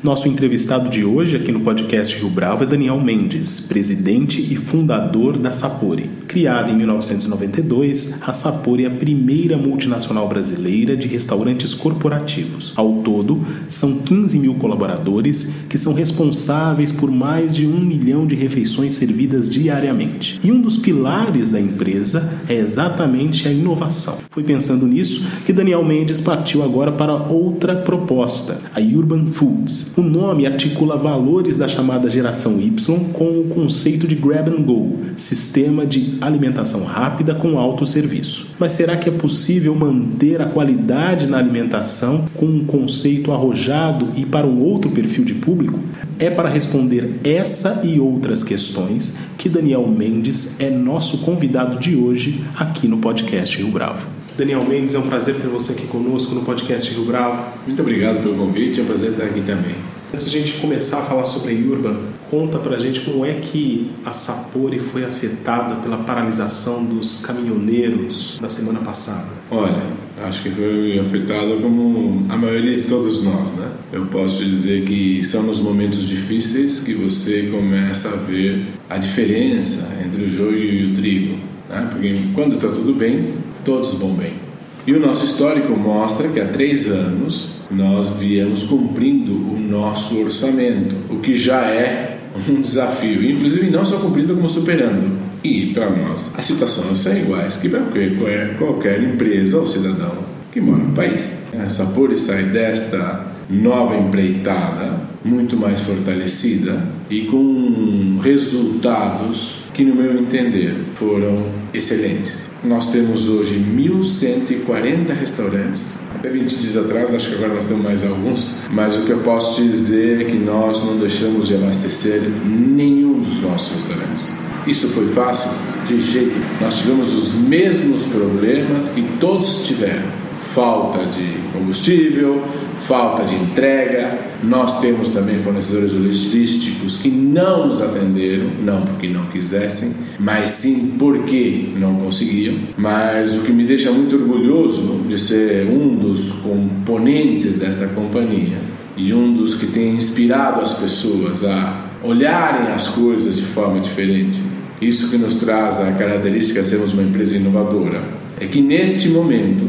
Nosso entrevistado de hoje aqui no podcast Rio Bravo é Daniel Mendes, presidente e fundador da Sapori. Criada em 1992, a Sapori é a primeira multinacional brasileira de restaurantes corporativos. Ao todo, são 15 mil colaboradores que são responsáveis por mais de um milhão de refeições servidas diariamente. E um dos pilares da empresa é exatamente a inovação. Foi pensando nisso que Daniel Mendes partiu agora para outra proposta, a Urban Foods. O nome articula valores da chamada geração Y com o conceito de grab and go, sistema de alimentação rápida com alto serviço. Mas será que é possível manter a qualidade na alimentação com um conceito arrojado e para um outro perfil de público? É para responder essa e outras questões que Daniel Mendes é nosso convidado de hoje aqui no podcast Rio Bravo. Daniel Mendes, é um prazer ter você aqui conosco no podcast Rio Bravo. Muito obrigado pelo convite, é um prazer estar aqui também. Antes de a gente começar a falar sobre a Urban, conta pra gente como é que a Sapori foi afetada pela paralisação dos caminhoneiros na semana passada. Olha, acho que foi afetada como a maioria de todos nós, né? Eu posso dizer que são nos momentos difíceis que você começa a ver a diferença entre o joio e o trigo, né? Porque quando está tudo bem, todos vão bem. E o nosso histórico mostra que há três anos nós viemos cumprindo o nosso orçamento, o que já é um desafio, inclusive não só cumprindo como superando. E para nós, as situações são iguais que para qualquer, qualquer empresa ou cidadão que mora no país. Essa por sai desta nova empreitada muito mais fortalecida e com resultados que, no meu entender, foram excelentes. Nós temos hoje 1.140 restaurantes. Até 20 dias atrás, acho que agora nós temos mais alguns, mas o que eu posso dizer é que nós não deixamos de abastecer nenhum dos nossos restaurantes. Isso foi fácil? De jeito. Nós tivemos os mesmos problemas que todos tiveram: falta de combustível, falta de entrega. Nós temos também fornecedores logísticos que não nos atenderam, não porque não quisessem, mas sim porque não conseguiam. Mas o que me deixa muito orgulhoso de ser um dos componentes desta companhia e um dos que tem inspirado as pessoas a olharem as coisas de forma diferente. Isso que nos traz a característica de sermos uma empresa inovadora. É que neste momento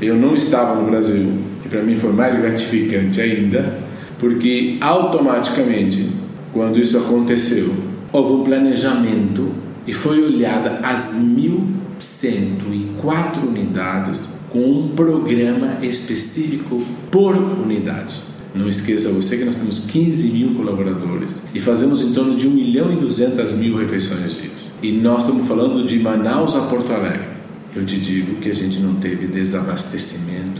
eu não estava no Brasil, e para mim foi mais gratificante ainda, porque automaticamente, quando isso aconteceu, houve um planejamento e foi olhada as 1.104 unidades com um programa específico por unidade. Não esqueça você que nós temos 15 mil colaboradores e fazemos em torno de 1 milhão e 200 mil refeições dias. E nós estamos falando de Manaus a Porto Alegre. Eu te digo que a gente não teve desabastecimento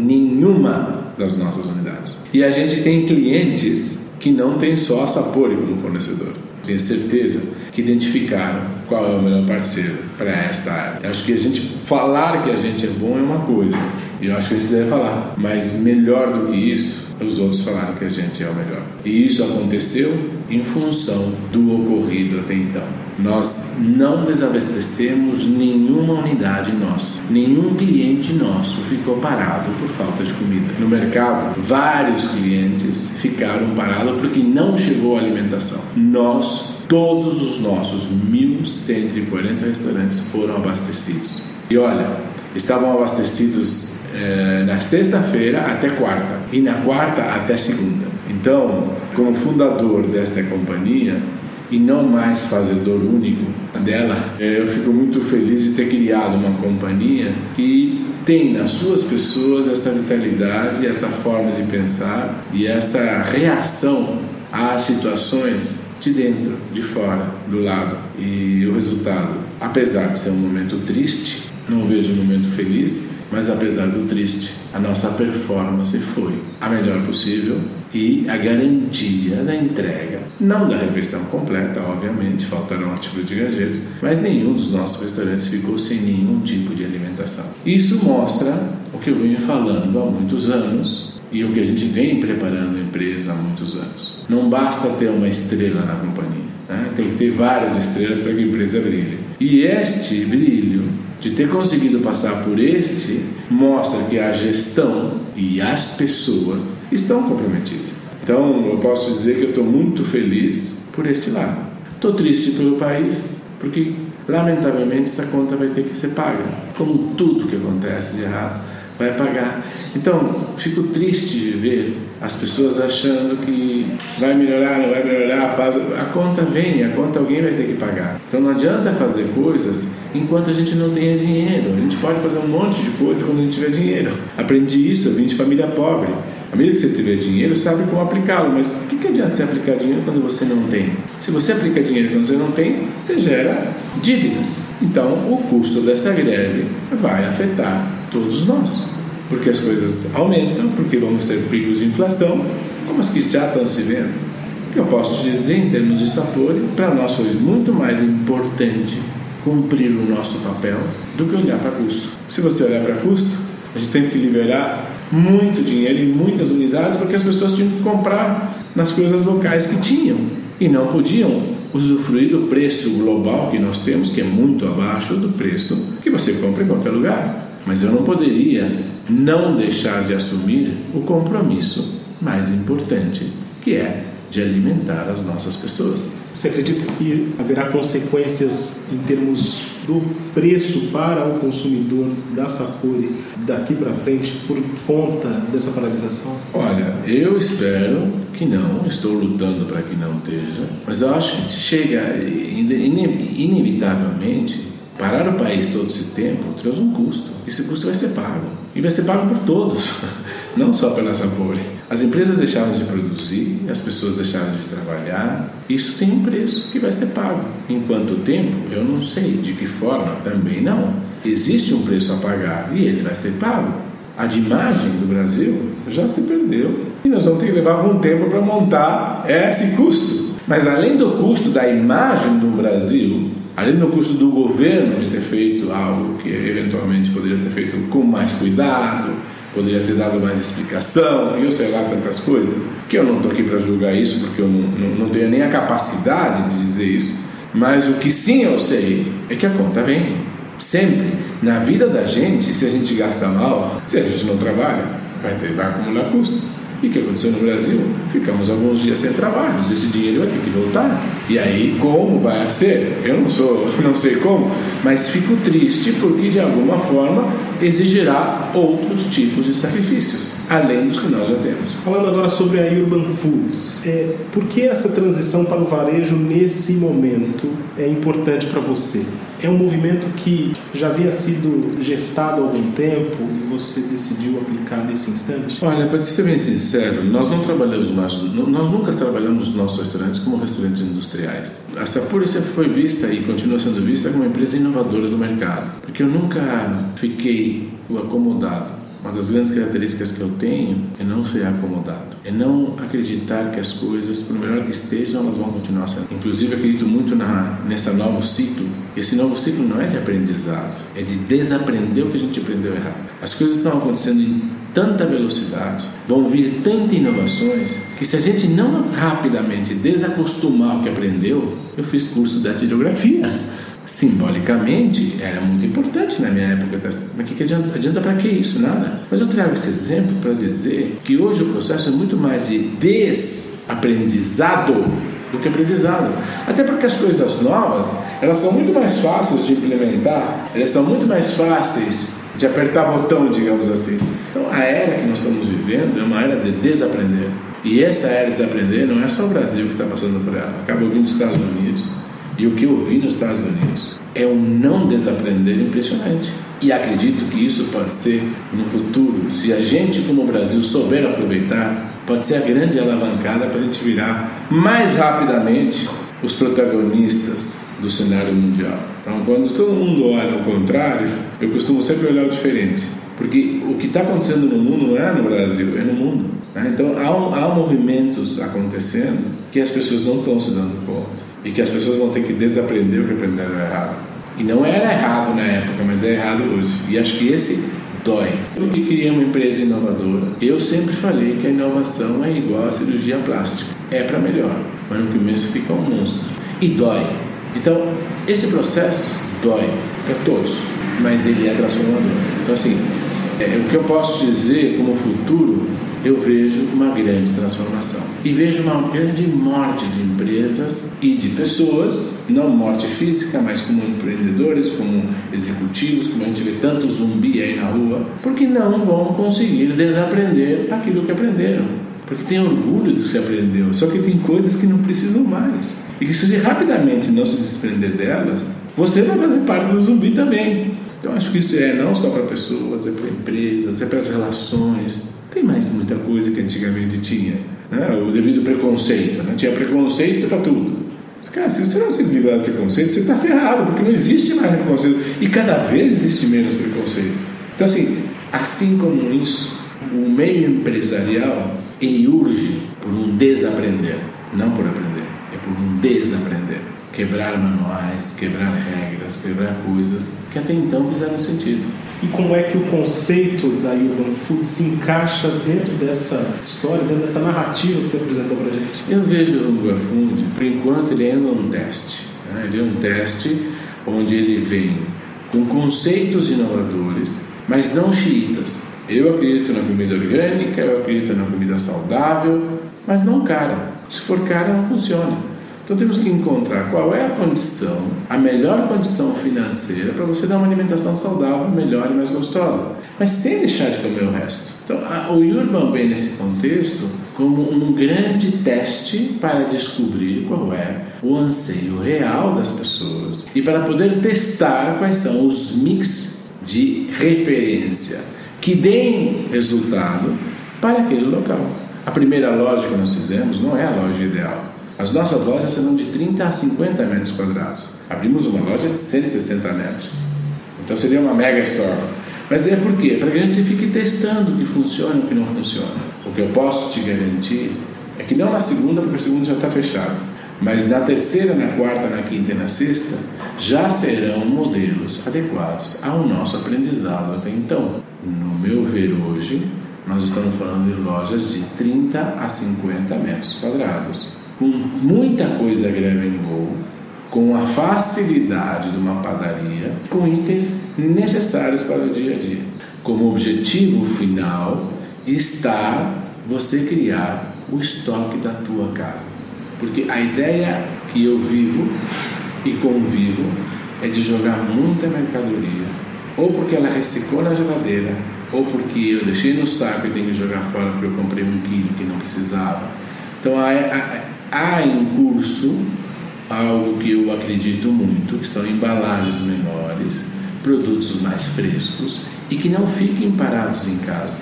nenhuma das nossas unidades. E a gente tem clientes que não tem só a Sapori como fornecedor. Tenho certeza que identificaram qual é o melhor parceiro para esta área. Acho que a gente falar que a gente é bom é uma coisa, e eu acho que a gente deve falar, mas melhor do que isso, os outros falaram que a gente é o melhor. E isso aconteceu em função do ocorrido até então. Nós não desabastecemos nenhuma unidade nossa. Nenhum cliente nosso ficou parado por falta de comida. No mercado, vários clientes ficaram parados porque não chegou a alimentação. Nós, todos os nossos 1.140 restaurantes foram abastecidos. E olha, estavam abastecidos eh, na sexta-feira até quarta e na quarta até segunda. Então, como fundador desta companhia, e não mais fazedor único dela, eu fico muito feliz de ter criado uma companhia que tem nas suas pessoas essa vitalidade, essa forma de pensar e essa reação às situações de dentro, de fora, do lado. E o resultado, apesar de ser um momento triste, não vejo um momento feliz, Mas apesar do triste, a nossa performance foi a melhor possível e a garantia da entrega, não da refeição completa, obviamente, faltaram artigos de granjeiros, mas nenhum dos nossos restaurantes ficou sem nenhum tipo de alimentação. Isso mostra o que eu venho falando há muitos anos e o que a gente vem preparando a empresa há muitos anos. Não basta ter uma estrela na companhia, né? tem que ter várias estrelas para que a empresa brilhe. E este brilho, de ter conseguido passar por este, mostra que a gestão e as pessoas estão comprometidas. Então, eu posso dizer que eu estou muito feliz por este lado. Estou triste pelo país, porque lamentavelmente essa conta vai ter que ser paga, como tudo que acontece de errado vai pagar. Então, fico triste de ver as pessoas achando que vai melhorar, não vai melhorar, faz... a conta vem, a conta alguém vai ter que pagar. Então não adianta fazer coisas enquanto a gente não tenha dinheiro. A gente pode fazer um monte de coisa quando a gente tiver dinheiro. Aprendi isso, eu vim de família pobre. À medida que você tiver dinheiro, sabe como aplicá-lo, mas o que, que adianta você aplicar dinheiro quando você não tem? Se você aplica dinheiro quando você não tem, você gera dívidas. Então, o custo dessa greve vai afetar todos nós, porque as coisas aumentam, porque vamos ter picos de inflação, como as que já estão se vendo. O que eu posso dizer em termos de sabor, para nós foi muito mais importante cumprir o nosso papel do que olhar para custo. Se você olhar para custo, a gente tem que liberar muito dinheiro e muitas unidades porque as pessoas tinham que comprar nas coisas locais que tinham e não podiam usufruir do preço global que nós temos, que é muito abaixo do preço que você compra em qualquer lugar. Mas eu não poderia não deixar de assumir o compromisso mais importante, que é de alimentar as nossas pessoas. Você acredita que haverá consequências em termos do preço para o consumidor da Sapori daqui para frente por conta dessa paralisação? Olha, eu espero que não, estou lutando para que não esteja, mas eu acho que chega inevitavelmente parar o país todo esse tempo traz um custo. Esse custo vai ser pago e vai ser pago por todos, não só pela Sapori. As empresas deixaram de produzir, as pessoas deixaram de trabalhar. Isso tem um preço que vai ser pago. Em quanto tempo, eu não sei. De que forma, também não. Existe um preço a pagar e ele vai ser pago. A de imagem do Brasil já se perdeu. E nós vamos ter que levar algum tempo para montar esse custo. Mas além do custo da imagem do Brasil, além do custo do governo de ter feito algo que eventualmente poderia ter feito com mais cuidado, poderia ter dado mais explicação, e eu sei lá tantas coisas, que eu não estou aqui para julgar isso, porque eu não, não, não tenho nem a capacidade de dizer isso, mas o que sim eu sei é que a conta vem. Sempre. Na vida da gente, se a gente gasta mal, se a gente não trabalha, vai, ter, vai acumular custo. E o que aconteceu no Brasil? Ficamos alguns dias sem trabalho, esse dinheiro vai ter que voltar. E aí, como vai ser? Eu não sou, não sei como, mas fico triste porque de alguma forma exigirá outros tipos de sacrifícios, além dos que nós já temos. Falando agora sobre a Urban Foods, é, por que essa transição para o varejo nesse momento é importante para você? É um movimento que já havia sido gestado há algum tempo e você decidiu aplicar nesse instante? Olha, para ser bem sincero, nós não trabalhamos mais, nós nunca trabalhamos nos nossos restaurantes como restaurantes industriais. A Sapuri sempre foi vista e continua sendo vista como uma empresa inovadora do mercado, porque eu nunca fiquei acomodado uma das grandes características que eu tenho é não ser acomodado, é não acreditar que as coisas, por melhor que estejam, elas vão continuar sendo. Inclusive, acredito muito na, nessa novo ciclo. Esse novo ciclo não é de aprendizado, é de desaprender o que a gente aprendeu errado. As coisas estão acontecendo em tanta velocidade, vão vir tantas inovações, que se a gente não rapidamente desacostumar o que aprendeu, eu fiz curso de tirografia simbolicamente era muito importante na minha época. Mas o que, que adianta, adianta para que isso? Nada. Mas eu trago esse exemplo para dizer que hoje o processo é muito mais de desaprendizado do que aprendizado. Até porque as coisas novas, elas são muito mais fáceis de implementar, elas são muito mais fáceis de apertar botão, digamos assim. Então a era que nós estamos vivendo é uma era de desaprender. E essa era de desaprender não é só o Brasil que está passando por ela, acaba vindo dos Estados Unidos, e o que eu vi nos Estados Unidos é um não desaprender impressionante. E acredito que isso pode ser, no futuro, se a gente como Brasil souber aproveitar, pode ser a grande alavancada para a gente virar mais rapidamente os protagonistas do cenário mundial. Então, quando todo mundo olha ao contrário, eu costumo sempre olhar o diferente. Porque o que está acontecendo no mundo não é no Brasil, é no mundo. Né? Então há, há movimentos acontecendo que as pessoas não estão se dando conta e que as pessoas vão ter que desaprender o que aprenderam errado. E não era errado na época, mas é errado hoje. E acho que esse dói. Eu que queria uma empresa inovadora. Eu sempre falei que a inovação é igual à cirurgia plástica. É para melhor, mas no começo fica um monstro. E dói. Então, esse processo dói para todos, mas ele é transformador. Então, assim, é, o que eu posso dizer como futuro eu vejo uma grande transformação. E vejo uma grande morte de empresas e de pessoas, não morte física, mas como empreendedores, como executivos, como a gente vê tanto zumbi aí na rua, porque não vão conseguir desaprender aquilo que aprenderam. Porque tem orgulho do que se aprendeu, só que tem coisas que não precisam mais. E que se você rapidamente não se desprender delas, você vai fazer parte do zumbi também. Então acho que isso é não só para pessoas, é para empresas, é para as relações, tem mais muita coisa que antigamente tinha. Né? O devido preconceito. Né? Tinha preconceito para tudo. Cara, se você não se livrar do preconceito, você está ferrado, porque não existe mais preconceito. E cada vez existe menos preconceito. Então, assim, assim como isso, o meio empresarial ele urge por um desaprender, não por aprender, é por um desaprender. Quebrar manuais, quebrar regras, quebrar coisas que até então fizeram sentido e como é que o conceito da Urban Food se encaixa dentro dessa história, dentro dessa narrativa que você apresentou para gente? Eu vejo o Urban Food, por enquanto, ele é um teste. Né? Ele é um teste onde ele vem com conceitos inovadores, mas não xiitas. Eu acredito na comida orgânica, eu acredito na comida saudável, mas não cara. Se for cara, não funciona. Então temos que encontrar qual é a condição, a melhor condição financeira para você dar uma alimentação saudável, melhor e mais gostosa, mas sem deixar de comer o resto. Então a, o Urban vem nesse contexto como um grande teste para descobrir qual é o anseio real das pessoas e para poder testar quais são os mix de referência que deem resultado para aquele local. A primeira loja que nós fizemos não é a loja ideal. As nossas lojas serão de 30 a 50 metros quadrados. Abrimos uma loja de 160 metros. Então seria uma mega store. Mas é por quê? Para que a gente fique testando o que funciona e o que não funciona. O que eu posso te garantir é que não na segunda, porque a segunda já está fechada, mas na terceira, na quarta, na quinta e na sexta, já serão modelos adequados ao nosso aprendizado até então. No meu ver hoje, nós estamos falando de lojas de 30 a 50 metros quadrados com muita coisa grab and go, com a facilidade de uma padaria, com itens necessários para o dia a dia. Como objetivo final está você criar o estoque da tua casa. Porque a ideia que eu vivo e convivo é de jogar muita mercadoria, ou porque ela ressecou na geladeira, ou porque eu deixei no saco e tenho que jogar fora porque eu comprei um quilo que não precisava. Então a, a, há em curso algo que eu acredito muito, que são embalagens menores, produtos mais frescos e que não fiquem parados em casa,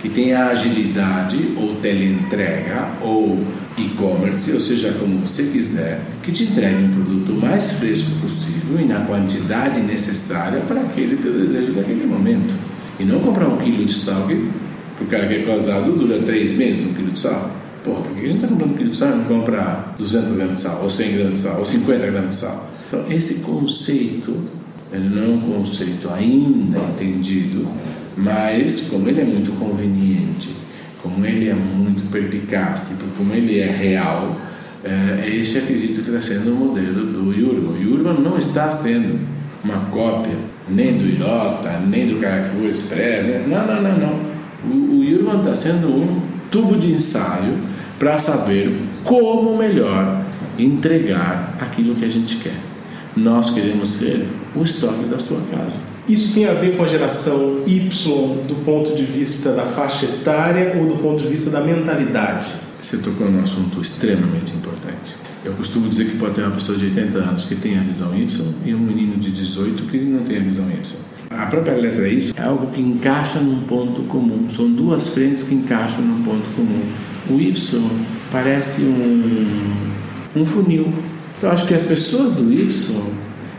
que tenha agilidade ou teleentrega ou e-commerce, ou seja, como você quiser, que te entregue um produto mais fresco possível e na quantidade necessária para aquele teu desejo daquele momento. E não comprar um quilo de sal que o cara que é casado dura três meses um quilo de sal. Porra, por que a gente está comprando quilo de sal e não compra 200 gramas de sal, ou 100 gramas de sal, ou 50 gramas de sal? Então, esse conceito, ele não é um conceito ainda entendido, mas como ele é muito conveniente, como ele é muito perpicaz, como ele é real, é, esse acredito que está sendo o modelo do Urban. O Urban não está sendo uma cópia nem do Irota, nem do Carrefour Express, né? não, não, não, não. O, o Urban está sendo um tubo de ensaio para saber como melhor entregar aquilo que a gente quer. Nós queremos ser os estoques da sua casa. Isso tem a ver com a geração Y do ponto de vista da faixa etária ou do ponto de vista da mentalidade? Você tocou num assunto extremamente importante. Eu costumo dizer que pode ter uma pessoa de 80 anos que tem a visão Y e um menino de 18 que não tem a visão Y. A própria letra Y é algo que encaixa num ponto comum. São duas frentes que encaixam num ponto comum o Y parece um, um funil. Então acho que as pessoas do Y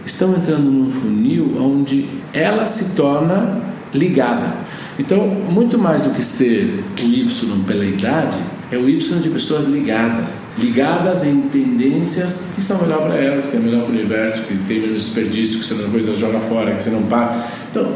estão entrando num funil onde ela se torna ligada. Então, muito mais do que ser o Y pela idade, é o Y de pessoas ligadas, ligadas em tendências que são melhor para elas, que é melhor para o universo, que tem menos desperdício, que você não coisa joga fora, que você não paga. Então,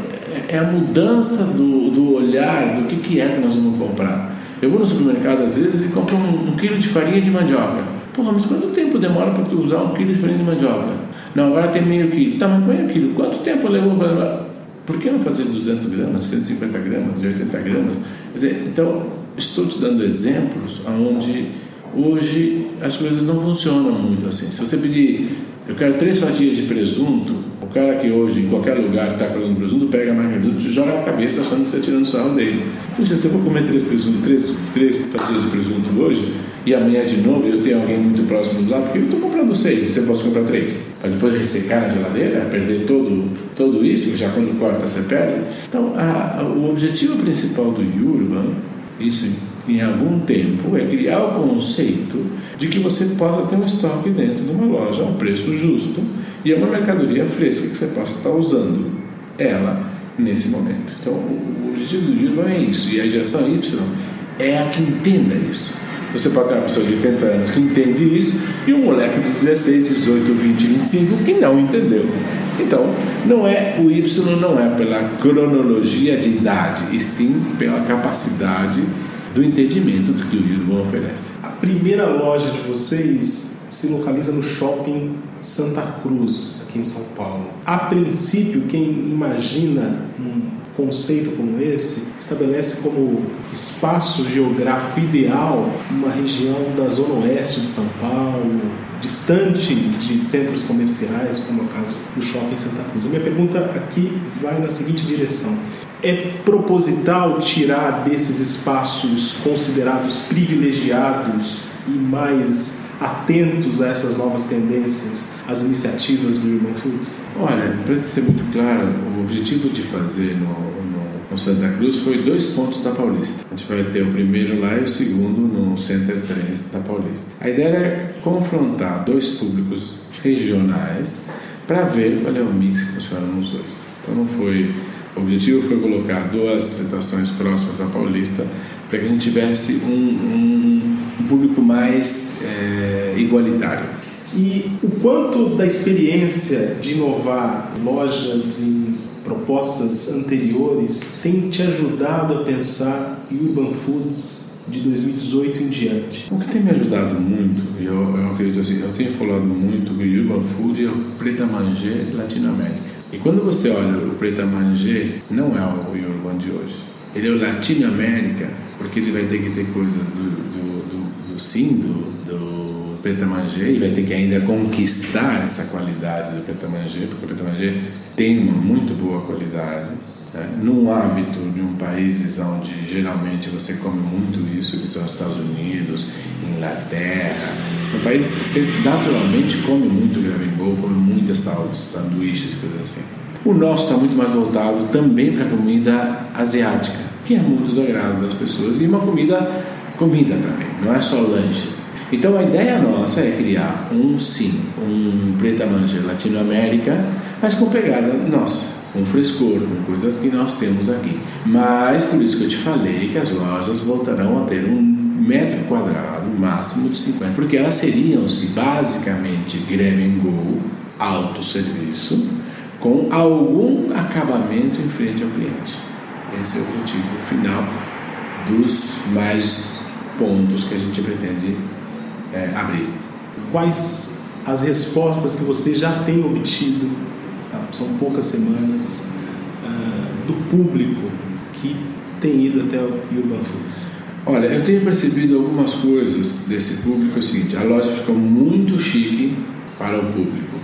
é, é a mudança do, do olhar do que, que é que nós vamos comprar. Eu vou no supermercado às vezes e compro um, um quilo de farinha de mandioca. Porra, mas quanto tempo demora para tu usar um quilo de farinha de mandioca? Não, agora tem meio quilo. Tá, mas meio quilo. Quanto tempo levou para... Por que não fazer 200 gramas, 150 gramas, 80 gramas? Quer dizer, então, estou te dando exemplos onde hoje as coisas não funcionam muito assim. Se você pedir, eu quero três fatias de presunto, o cara que hoje em qualquer lugar está colocando presunto pega mais presunto e joga na cabeça achando que está tirando sarro dele. Puxa, se eu vou comer três, presunto, três, três fatias de presunto hoje e amanhã de novo eu tenho alguém muito próximo do lado, porque eu estou comprando seis você pode comprar três. Para depois ressecar na geladeira, perder todo, todo isso, já quando corta você perde. Então, a, a, o objetivo principal do Urban, isso em algum tempo, é criar o conceito de que você possa ter um estoque dentro de uma loja a um preço justo e é uma mercadoria fresca que você possa estar usando ela nesse momento. Então, o objetivo do Urban é isso, e a geração Y é a que entenda isso. Você pode ter uma pessoa de 80 anos que entende isso e um moleque de 16, 18, 20, 25 que não entendeu. Então, não é o Y não é pela cronologia de idade, e sim pela capacidade do entendimento do que o Urban oferece. A primeira loja de vocês se localiza no shopping Santa Cruz, aqui em São Paulo. A princípio, quem imagina um conceito como esse estabelece como espaço geográfico ideal uma região da zona oeste de São Paulo, distante de centros comerciais, como é o caso do Shopping Santa Cruz. A minha pergunta aqui vai na seguinte direção: é proposital tirar desses espaços considerados privilegiados e mais atentos a essas novas tendências, as iniciativas do Urban Foods? Olha, para ser muito claro, o objetivo de fazer no, no, no, Santa Cruz foi dois pontos da Paulista. A gente vai ter o primeiro lá e o segundo no Center 3 da Paulista. A ideia é confrontar dois públicos regionais para ver qual é o mix que funciona nos dois. Então não foi o objetivo foi colocar duas situações próximas à Paulista para que a gente tivesse um, um, um público mais é, igualitário. E o quanto da experiência de inovar lojas em propostas anteriores tem te ajudado a pensar Urban Foods de 2018 em diante? O que tem me ajudado muito, eu, eu acredito assim, eu tenho falado muito que Urban Food é o Preta Manger Latinoamérica. E quando você olha o Preta Manger, não é o Urban de hoje. Ele é o Latinoamérica, porque ele vai ter que ter coisas do, do, do, do sim, do, do Manger, e vai ter que ainda conquistar essa qualidade do Preta Manger, porque o Preta Manger tem uma muito boa qualidade. Né? Num hábito de um países onde geralmente você come muito isso, que são os Estados Unidos, Inglaterra, são países que você naturalmente come muito gravengol, come muitas sanduíches, coisas assim. O nosso está muito mais voltado também para a comida asiática, que é muito do agrado das pessoas, e uma comida, comida também, não é só lanches. Então a ideia nossa é criar um sim, um Preta Manja Latinoamérica, mas com pegada nossa, com frescor, com coisas que nós temos aqui. Mas por isso que eu te falei que as lojas voltarão a ter um metro quadrado máximo de 50, porque elas seriam-se basicamente grab and go, autosserviço, com algum acabamento em frente ao cliente. Esse é o objetivo final dos mais pontos que a gente pretende é, abrir. Quais as respostas que você já tem obtido, tá? são poucas semanas, uh, do público que tem ido até o Urban Foods? Olha, eu tenho percebido algumas coisas desse público. É o seguinte: a loja ficou muito chique para o público.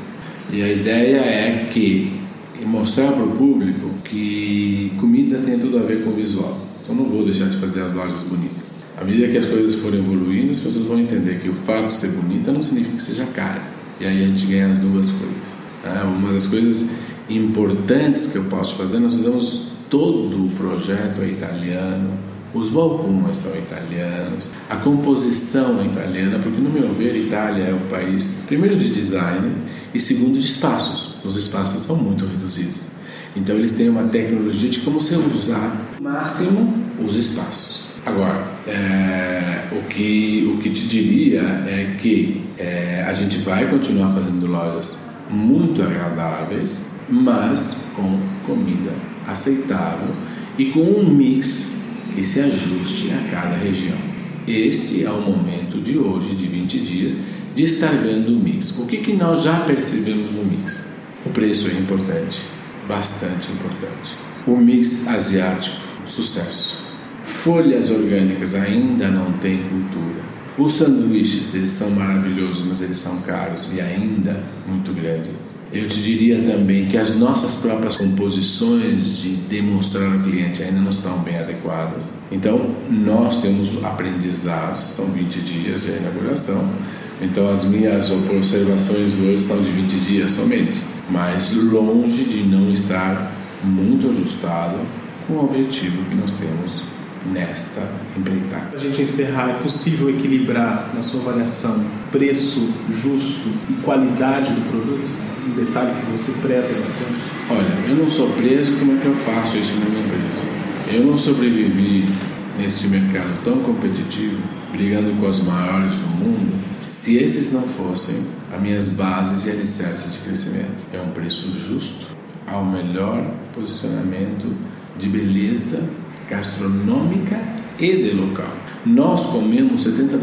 E a ideia é que mostrar para o público que comida tem tudo a ver com o visual. Então não vou deixar de fazer as lojas bonitas. À medida que as coisas forem evoluindo, as pessoas vão entender que o fato de ser bonita não significa que seja cara. E aí a gente ganha as duas coisas. Né? Uma das coisas importantes que eu posso fazer, nós fizemos todo o projeto é italiano, os balcões são italianos, a composição é italiana, porque no meu ver, Itália é um país, primeiro de design e segundo de espaços. Os espaços são muito reduzidos. Então eles têm uma tecnologia de como você usar máximo os espaços. Agora, é, o, que, o que te diria é que é, a gente vai continuar fazendo lojas muito agradáveis, mas com comida aceitável e com um mix que se ajuste a cada região. Este é o momento de hoje, de 20 dias, de estar vendo o mix. O que, que nós já percebemos no mix? O preço é importante, bastante importante. O mix asiático, sucesso. Folhas orgânicas ainda não tem cultura. Os sanduíches, eles são maravilhosos, mas eles são caros e ainda muito grandes. Eu te diria também que as nossas próprias composições de demonstrar ao cliente ainda não estão bem adequadas. Então, nós temos aprendizados, são 20 dias de inauguração. Então, as minhas observações hoje são de 20 dias somente, mas longe de não estar muito ajustado com o objetivo que nós temos nesta empreitada. Para a gente encerrar, é possível equilibrar na sua avaliação preço justo e qualidade do produto? Um detalhe que você preza bastante. Olha, eu não sou preso, como é que eu faço isso na minha empresa? Eu não sobrevivi neste mercado tão competitivo, brigando com os maiores do mundo, se esses não fossem as minhas bases e alicerces de crescimento. É um preço justo, ao melhor posicionamento de beleza gastronômica e de local. Nós comemos 70%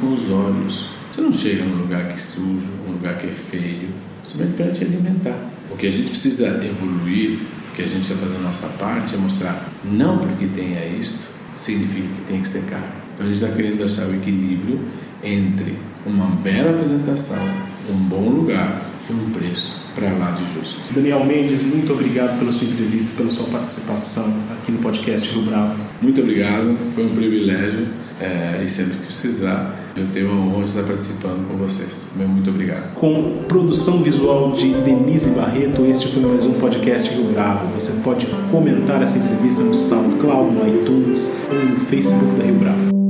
com os olhos. Você não chega num lugar que é sujo, um lugar que é feio, simplesmente para te alimentar. O que a gente precisa evoluir, o que a gente está fazendo a nossa parte é mostrar, não porque tenha isto, significa que tem que ser caro. Então a gente está querendo achar o equilíbrio entre uma bela apresentação, um bom lugar e um preço para lá de justo. Daniel Mendes, muito obrigado pela sua entrevista, pela sua participação aqui no podcast Rio Bravo. Muito obrigado, foi um privilégio é, e sempre que precisar eu tenho a honra de estar participando com vocês. Meu muito obrigado. Com produção visual de Denise Barreto, este foi mais um podcast Rio Bravo. Você pode comentar essa entrevista no SoundCloud, no iTunes ou no Facebook da Rio Bravo.